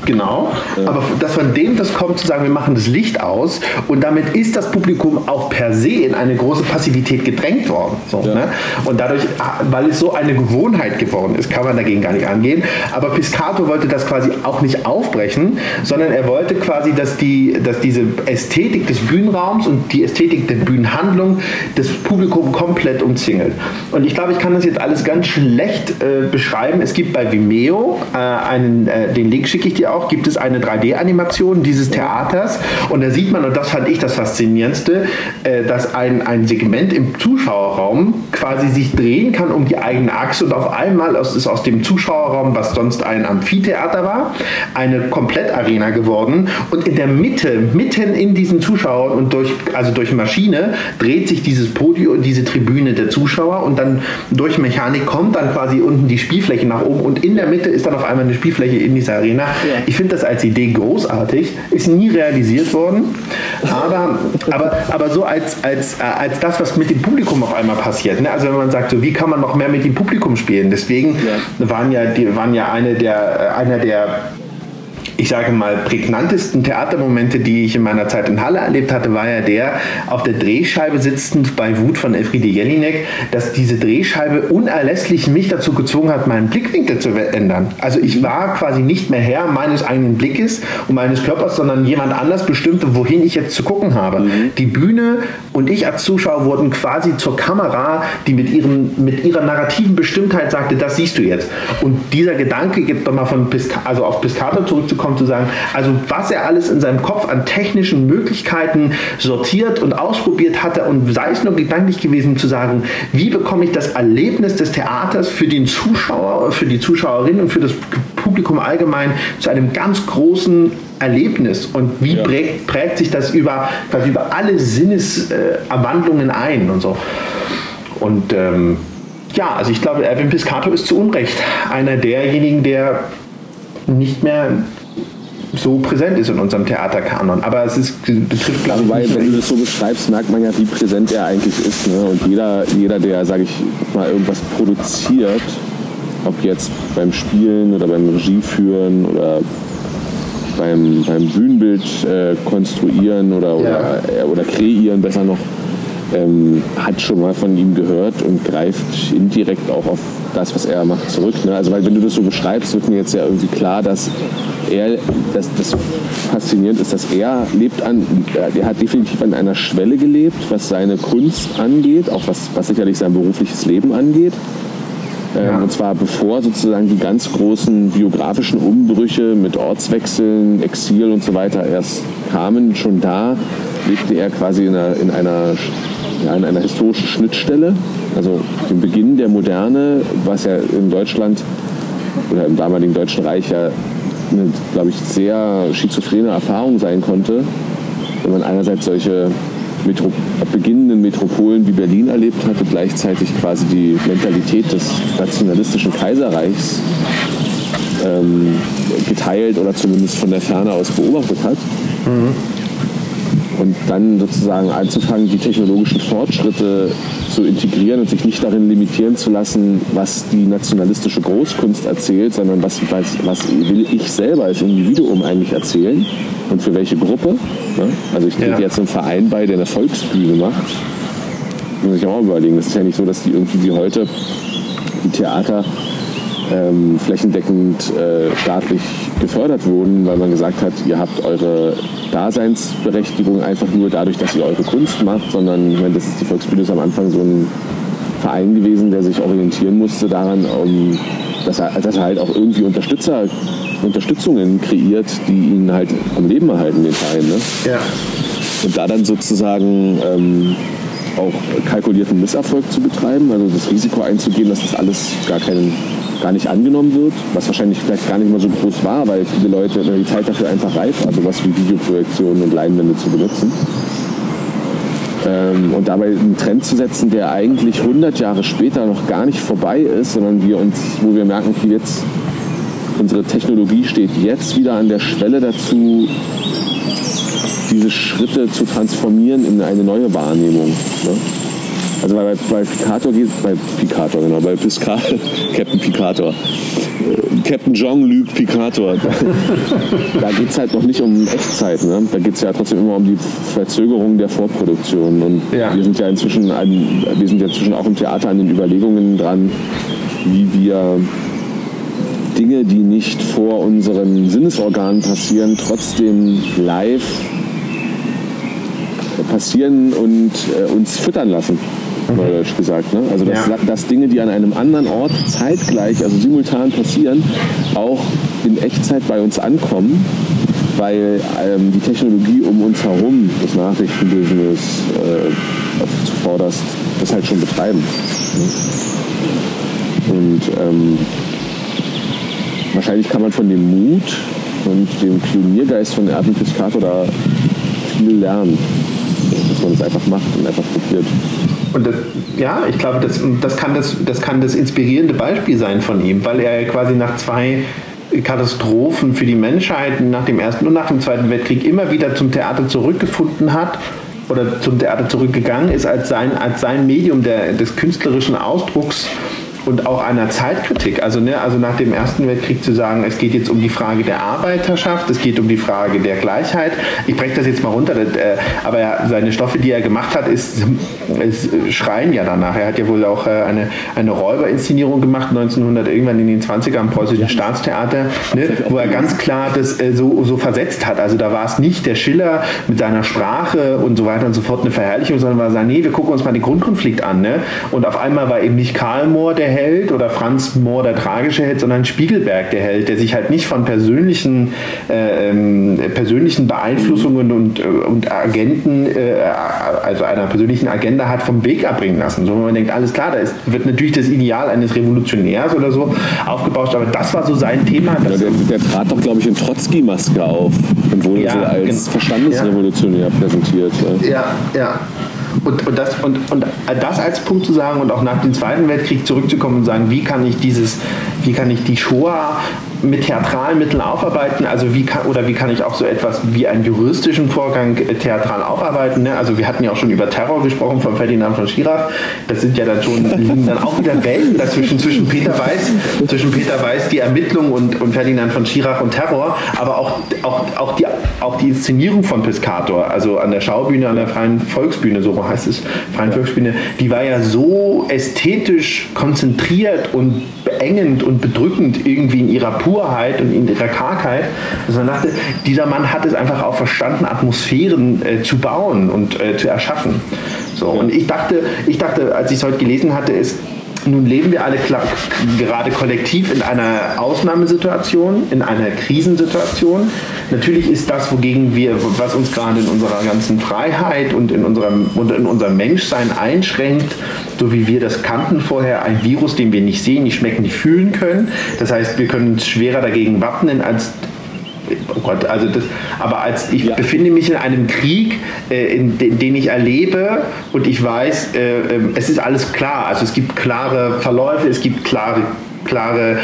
Genau, ja. aber dass von dem das kommt, zu sagen, wir machen das Licht aus und damit ist das Publikum auch per se in eine große Passivität gedrängt worden. So, ja. ne? Und dadurch, weil es so eine Gewohnheit geworden ist, kann man dagegen gar nicht angehen. Aber Piscato wollte das quasi auch nicht aufbrechen, sondern er wollte quasi, dass, die, dass diese Ästhetik des Bühnenraums und die Ästhetik der Bühnenhandlung das Publikum komplett umzingelt. Und ich glaube, ich kann das jetzt alles ganz schlecht äh, beschreiben. Es gibt bei Vimeo äh, einen, äh, den Link schicke ich dir auch, gibt es eine 3D-Animation dieses Theaters und da sieht man, und das fand ich das Faszinierendste, äh, dass ein, ein Segment im Zuschauerraum quasi sich drehen kann um die eigene Achse und auf einmal ist aus dem Zuschauerraum, was sonst ein Amphitheater war, eine Komplettarena geworden und in der Mitte, mitten mitten in diesen Zuschauern und durch, also durch Maschine dreht sich dieses Podium, diese Tribüne der Zuschauer und dann durch Mechanik kommt dann quasi unten die Spielfläche nach oben und in der Mitte ist dann auf einmal eine Spielfläche in dieser Arena. Ja. Ich finde das als Idee großartig, ist nie realisiert worden, aber, aber, aber so als, als, äh, als das, was mit dem Publikum auf einmal passiert. Ne? Also wenn man sagt, so, wie kann man noch mehr mit dem Publikum spielen? Deswegen ja. waren ja, die, waren ja eine der, äh, einer der ich sage mal, prägnantesten Theatermomente, die ich in meiner Zeit in Halle erlebt hatte, war ja der, auf der Drehscheibe sitzend bei Wut von Elfriede Jelinek, dass diese Drehscheibe unerlässlich mich dazu gezwungen hat, meinen Blickwinkel zu ändern. Also ich war quasi nicht mehr Herr meines eigenen Blickes und meines Körpers, sondern jemand anders bestimmte, wohin ich jetzt zu gucken habe. Mhm. Die Bühne und ich als Zuschauer wurden quasi zur Kamera, die mit, ihrem, mit ihrer narrativen Bestimmtheit sagte, das siehst du jetzt. Und dieser Gedanke, jetzt nochmal von Pisca also auf Piscator zurückzukommen, kommt, zu sagen, also was er alles in seinem Kopf an technischen Möglichkeiten sortiert und ausprobiert hatte und sei es nur gedanklich gewesen zu sagen, wie bekomme ich das Erlebnis des Theaters für den Zuschauer, für die Zuschauerin und für das Publikum allgemein zu einem ganz großen Erlebnis und wie ja. prägt, prägt, sich das über, quasi über alle Sinneserwandlungen äh, ein und so. Und ähm, ja, also ich glaube, Erwin Piscator ist zu Unrecht einer derjenigen, der nicht mehr so präsent ist in unserem Theaterkanon. Aber es ist, betrifft, glaube ich, Wobei, wenn du das so beschreibst, merkt man ja, wie präsent er eigentlich ist. Ne? Und jeder, jeder, der, sage ich mal, irgendwas produziert, ob jetzt beim Spielen oder beim Regieführen oder beim, beim Bühnenbild äh, konstruieren oder, oder, äh, oder kreieren, besser noch, ähm, hat schon mal von ihm gehört und greift indirekt auch auf das, was er macht, zurück. Ne? Also weil wenn du das so beschreibst, wird mir jetzt ja irgendwie klar, dass er, dass das faszinierend ist, dass er lebt an, er hat definitiv an einer Schwelle gelebt, was seine Kunst angeht, auch was, was sicherlich sein berufliches Leben angeht. Ähm, ja. Und zwar bevor sozusagen die ganz großen biografischen Umbrüche mit Ortswechseln, Exil und so weiter erst kamen, schon da lebte er quasi in einer, in einer, ja, in einer historischen Schnittstelle, also dem Beginn der Moderne, was ja in Deutschland oder im damaligen Deutschen Reich ja eine, glaube ich, sehr schizophrene Erfahrung sein konnte, wenn man einerseits solche Metro beginnenden Metropolen wie Berlin erlebt hatte, gleichzeitig quasi die Mentalität des nationalistischen Kaiserreichs ähm, geteilt oder zumindest von der Ferne aus beobachtet hat. Mhm. Und dann sozusagen anzufangen, die technologischen Fortschritte zu integrieren und sich nicht darin limitieren zu lassen, was die nationalistische Großkunst erzählt, sondern was, was, was will ich selber als Individuum eigentlich erzählen und für welche Gruppe. Ne? Also ich trete ja. jetzt einen Verein bei, der eine Volksbühne macht. Muss ich auch überlegen. Es ist ja nicht so, dass die irgendwie wie heute die Theater ähm, flächendeckend äh, staatlich gefördert wurden, weil man gesagt hat, ihr habt eure Daseinsberechtigung einfach nur dadurch, dass ihr eure Kunst macht, sondern ich meine, das ist die Volksbühne ist am Anfang so ein Verein gewesen, der sich orientieren musste daran, um, dass, er, dass er halt auch irgendwie Unterstützer, Unterstützungen kreiert, die ihn halt am Leben erhalten, den Verein. Ne? Ja. Und da dann sozusagen ähm, auch kalkulierten Misserfolg zu betreiben, also das Risiko einzugehen, dass das alles gar keinen gar nicht angenommen wird, was wahrscheinlich vielleicht gar nicht mal so groß war, weil viele Leute die Zeit dafür einfach reif war, sowas wie Videoprojektionen und Leinwände zu benutzen. Ähm, und dabei einen Trend zu setzen, der eigentlich 100 Jahre später noch gar nicht vorbei ist, sondern wir uns, wo wir merken, okay, jetzt unsere Technologie steht jetzt wieder an der Schwelle dazu, diese Schritte zu transformieren in eine neue Wahrnehmung. Ne? Also bei, bei Picator geht bei Picator, genau, bei Piscal, Captain Picator. Äh, Captain John lügt Picator. da geht es halt noch nicht um Echtzeit. Ne? Da geht es ja trotzdem immer um die Verzögerung der Vorproduktion. Und ja. wir sind ja inzwischen an, wir sind ja inzwischen auch im Theater an den Überlegungen dran, wie wir Dinge, die nicht vor unseren Sinnesorganen passieren, trotzdem live passieren und äh, uns füttern lassen neudeutsch gesagt. Ne? Also dass, ja. dass Dinge, die an einem anderen Ort zeitgleich, also simultan passieren, auch in Echtzeit bei uns ankommen, weil ähm, die Technologie um uns herum, das Nachrichtenbusiness äh, zuvorderst, das halt schon betreiben. Ne? Und ähm, wahrscheinlich kann man von dem Mut und dem Pioniergeist von Erwin Piscator da viel lernen, dass man es einfach macht und einfach probiert. Und das, ja, ich glaube, das, das, kann das, das kann das inspirierende Beispiel sein von ihm, weil er quasi nach zwei Katastrophen für die Menschheit nach dem Ersten und nach dem Zweiten Weltkrieg immer wieder zum Theater zurückgefunden hat oder zum Theater zurückgegangen ist als sein, als sein Medium der, des künstlerischen Ausdrucks und auch einer Zeitkritik. Also, ne, also nach dem Ersten Weltkrieg zu sagen, es geht jetzt um die Frage der Arbeiterschaft, es geht um die Frage der Gleichheit. Ich breche das jetzt mal runter, das, äh, aber ja, seine Stoffe, die er gemacht hat, ist, ist, schreien ja danach. Er hat ja wohl auch äh, eine, eine Räuberinszenierung gemacht, 1900 irgendwann in den 20er am Preußischen Staatstheater, ne, wo er ganz klar das äh, so, so versetzt hat. Also da war es nicht der Schiller mit seiner Sprache und so weiter und so fort eine Verherrlichung, sondern war sagen, nee, wir gucken uns mal den Grundkonflikt an. Ne? Und auf einmal war eben nicht Karl Mohr der Held oder Franz Mohr der tragische Held, sondern Spiegelberg der Held, der sich halt nicht von persönlichen, äh, ähm, persönlichen Beeinflussungen und, äh, und Agenten, äh, also einer persönlichen Agenda hat vom Weg abbringen lassen. So, wo man denkt, alles klar, da ist, wird natürlich das Ideal eines Revolutionärs oder so aufgebauscht, aber das war so sein Thema. Ja, der, der, trat doch, glaube ich, in Trotzki-Maske auf und wurde ja, so als Verstandesrevolutionär ja. präsentiert. Ja, ja. Und, und, das, und, und das als Punkt zu sagen und auch nach dem Zweiten Weltkrieg zurückzukommen und sagen, wie kann ich dieses, wie kann ich die Shoah mit theatralen Mitteln aufarbeiten? Also wie kann, oder wie kann ich auch so etwas wie einen juristischen Vorgang äh, theatral aufarbeiten? Ne? Also wir hatten ja auch schon über Terror gesprochen von Ferdinand von Schirach. Das sind ja dann schon liegen dann auch wieder Welten dazwischen zwischen Peter Weiß, zwischen Peter Weiß die Ermittlung und, und Ferdinand von Schirach und Terror, aber auch, auch, auch, die, auch die Inszenierung von Piscator, also an der Schaubühne, an der Freien Volksbühne, so heißt es, Freien Volksbühne, die war ja so ästhetisch konzentriert und beengend und bedrückend irgendwie in ihrer Purheit und in ihrer Kargheit, dass man dachte, dieser Mann hat es einfach auch verstanden, Atmosphären äh, zu bauen und äh, zu erschaffen. So, und ich dachte, ich dachte, als ich es heute gelesen hatte, ist, nun leben wir alle gerade kollektiv in einer Ausnahmesituation, in einer Krisensituation. Natürlich ist das, wogegen wir, was uns gerade in unserer ganzen Freiheit und in unserem, und in unserem Menschsein einschränkt, so wie wir das kannten vorher, ein Virus, den wir nicht sehen, nicht schmecken, nicht fühlen können. Das heißt, wir können uns schwerer dagegen wappnen als oh Gott, also das, aber als ich ja. befinde mich in einem Krieg, äh, in den, den, ich erlebe und ich weiß, äh, äh, es ist alles klar. Also es gibt klare Verläufe, es gibt klare, klare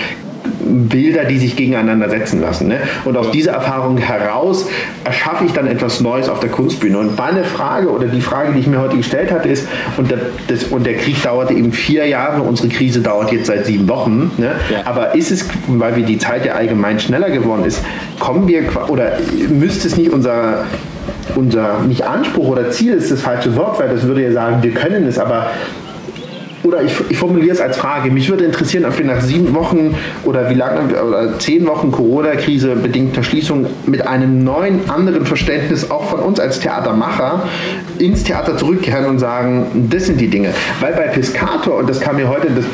Bilder, die sich gegeneinander setzen lassen. Ne? Und aus dieser Erfahrung heraus erschaffe ich dann etwas Neues auf der Kunstbühne. Und meine Frage oder die Frage, die ich mir heute gestellt hatte, ist, und der, das, und der Krieg dauerte eben vier Jahre, unsere Krise dauert jetzt seit sieben Wochen, ne? Ja. aber ist es, weil wir die Zeit ja allgemein schneller geworden ist, kommen wir, oder müsste es nicht unser unser, nicht Anspruch oder Ziel ist das falsche Wort, weil das würde ja sagen, wir können es, aber oder ich, ich formuliere es als Frage. Mich würde interessieren, ob wir nach sieben Wochen oder wie lange oder zehn Wochen Corona-Krise bedingter Schließung mit einem neuen, anderen Verständnis auch von uns als Theatermacher ins Theater zurückkehren und sagen, das sind die Dinge. Weil bei Piscator, und das kam mir heute, das,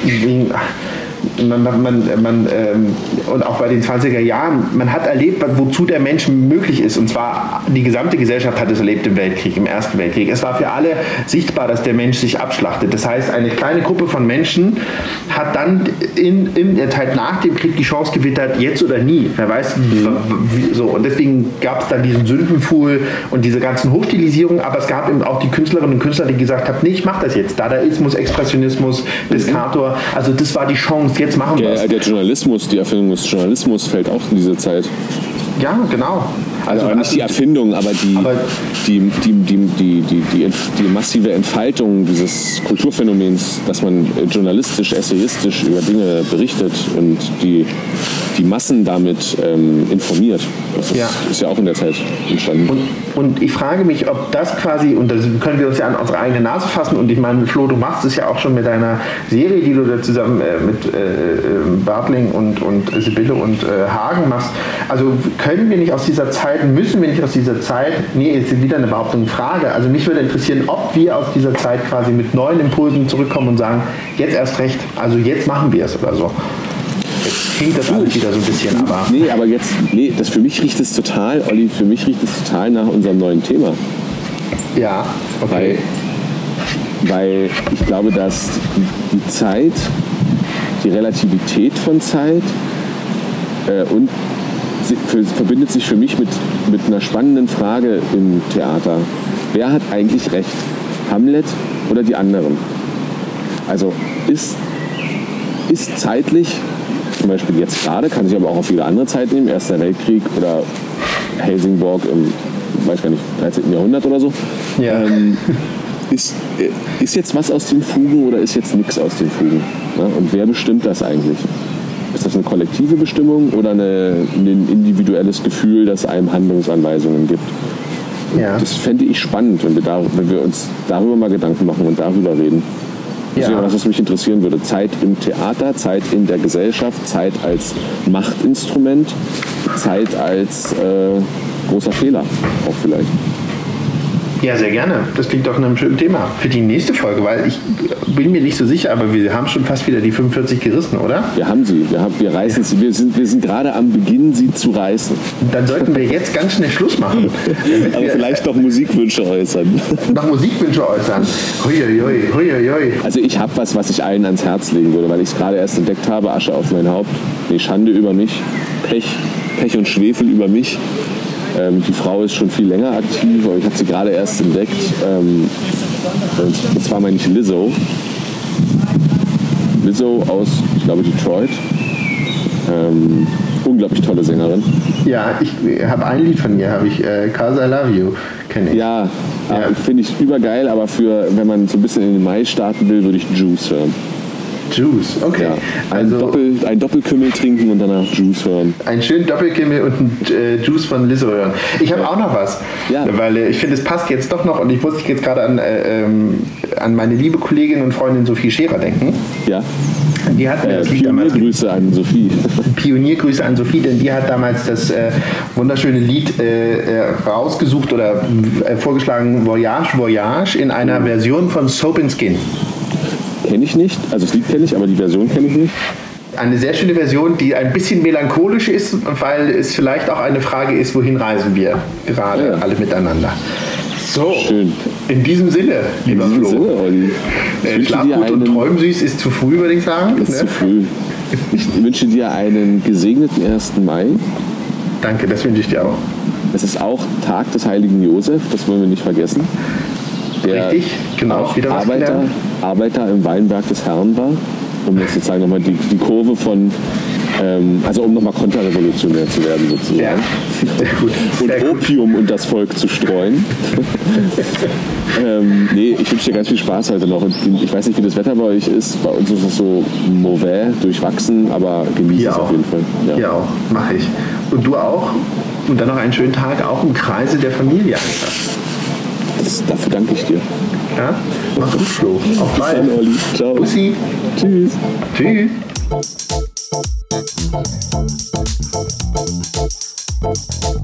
man, man, man, man ähm, und auch bei den 20er Jahren, man hat erlebt, wozu der Mensch möglich ist. Und zwar die gesamte Gesellschaft hat es erlebt im Weltkrieg, im Ersten Weltkrieg. Es war für alle sichtbar, dass der Mensch sich abschlachtet. Das heißt, eine kleine Gruppe von Menschen hat dann in, in der Zeit nach dem Krieg die Chance gewittert, jetzt oder nie. Wer weiß, wie, so. Und deswegen gab es dann diesen Sündenpfuhl und diese ganzen Hochstilisierungen, aber es gab eben auch die Künstlerinnen und Künstler, die gesagt haben, nee, ich mach das jetzt. Dadaismus, Expressionismus, Piscator. Also das war die Chance, jetzt machen wir es. Der Journalismus, die Erfindung des Journalismus fällt auch in diese Zeit. Ja, genau. Also, also nicht die Erfindung, aber die, aber die, die, die, die, die, die, die, massive Entfaltung dieses Kulturphänomens, dass man journalistisch, essayistisch über Dinge berichtet und die, die Massen damit ähm, informiert. Das ist ja. ist ja. auch in der Zeit entstanden. Und, und ich frage mich, ob das quasi, und da können wir uns ja an unsere eigene Nase fassen, und ich meine, Flo, du machst es ja auch schon mit deiner Serie, die du da zusammen äh, mit äh, äh Bartling und, und Sibylle und äh, Hagen machst. Also können wir nicht aus dieser Zeit, müssen wir nicht aus dieser Zeit, nee, ist wieder eine Behauptung, Frage. Also mich würde interessieren, ob wir aus dieser Zeit quasi mit neuen Impulsen zurückkommen und sagen, jetzt erst recht, also jetzt machen wir es oder so. Jetzt klingt das alles wieder so ein bisschen, aber. Nee, aber jetzt, nee, das für mich riecht es total, Olli, für mich riecht es total nach unserem neuen Thema. Ja, okay. Weil, weil ich glaube, dass die Zeit, die Relativität von Zeit äh, und verbindet sich für mich mit, mit einer spannenden Frage im Theater. Wer hat eigentlich recht? Hamlet oder die anderen? Also ist, ist zeitlich, zum Beispiel jetzt gerade, kann sich aber auch auf viele andere Zeit nehmen, Erster Weltkrieg oder Helsingborg im, weiß gar nicht, 13. Jahrhundert oder so. Ja. Ähm, ist, ist jetzt was aus den Fugen oder ist jetzt nichts aus den Fugen? Ja, und wer bestimmt das eigentlich? Ist das eine kollektive Bestimmung oder eine, ein individuelles Gefühl, das einem Handlungsanweisungen gibt? Ja. Das fände ich spannend, wenn wir, da, wenn wir uns darüber mal Gedanken machen und darüber reden. Das ja. was, was mich interessieren würde. Zeit im Theater, Zeit in der Gesellschaft, Zeit als Machtinstrument, Zeit als äh, großer Fehler auch vielleicht. Ja, sehr gerne. Das klingt doch nach einem schönen Thema für die nächste Folge, weil ich bin mir nicht so sicher, aber wir haben schon fast wieder die 45 gerissen, oder? Wir haben sie. Wir, haben, wir reißen sie. Wir sind, wir sind gerade am Beginn, sie zu reißen. Dann sollten wir jetzt ganz schnell Schluss machen. aber vielleicht noch Musikwünsche äußern. Noch Musikwünsche äußern. Huiuiui, huiuiui. Also ich habe was, was ich allen ans Herz legen würde, weil ich es gerade erst entdeckt habe. Asche auf mein Haupt. Nee, Schande über mich. Pech, Pech und Schwefel über mich. Ähm, die Frau ist schon viel länger aktiv, aber ich habe sie gerade erst entdeckt. Ähm, und zwar meine ich Lizzo. Lizzo aus, ich glaube, Detroit. Ähm, unglaublich tolle Sängerin. Ja, ich habe ein Lied von ihr, habe ich, äh, Cause I Love You, kenne ich. Ja, Ja. äh, finde ich übergeil, aber für, wenn man so ein bisschen in den Mai starten will, würde ich Juice hören. Juice, okay. Ja. Ein, Also Doppel, ein Doppelkümmel trinken und danach Juice hören. einen schönen Doppelkimmel und einen äh, Juice von Lizzo hören. Ich habe auch noch was, Ja. weil äh, ich finde, es passt jetzt doch noch und ich muss jetzt gerade an, äh, ähm, an meine liebe Kollegin und Freundin Sophie Scherer denken. Ja, Die hat mir äh, das Lied damals Pioniergrüße an Sophie. Pioniergrüße an Sophie, denn die hat damals das äh, wunderschöne Lied äh, rausgesucht oder vorgeschlagen, Voyage, Voyage, in einer Version von Soap and Skin. Kenne ich nicht, also das Lied kenne ich, aber die Version kenne ich nicht. Eine sehr schöne Version, die ein bisschen melancholisch ist, weil es vielleicht auch eine Frage ist, wohin reisen wir gerade Ja. alle miteinander. So, Schön. in diesem Sinne, In lieber diesem Flo. Sinne, Olli. Äh, Schlaf gut und träum süß ist zu früh, würde ich sagen. ist zu Ne? früh. Ich wünsche dir einen gesegneten 1. Mai. Danke, das wünsche ich dir auch. Es ist auch Tag des heiligen Josef, das wollen wir nicht vergessen. Der Richtig, genau, auch Arbeiter. Arbeiter im Weinberg des Herrn war, um jetzt sozusagen nochmal die, die Kurve von, ähm, also um nochmal konterrevolutionär zu werden sozusagen. Ja. Und. Opium und das Volk zu streuen. ähm, nee, ich wünsche dir ganz viel Spaß heute noch. Ich weiß nicht, wie das Wetter bei euch ist. Bei uns ist es so mauvais, durchwachsen, aber genieße Hier es auch. auf jeden Fall. Ja. Hier auch, mache ich. Und du auch? Und dann noch einen schönen Tag auch im Kreise der Familie einfach. Das, dafür danke ich dir. Ja? Mach gut, Flo. Auf Bis bald. dann, Olli. Ciao. Bussi. Tschüss. Tschüss. Thank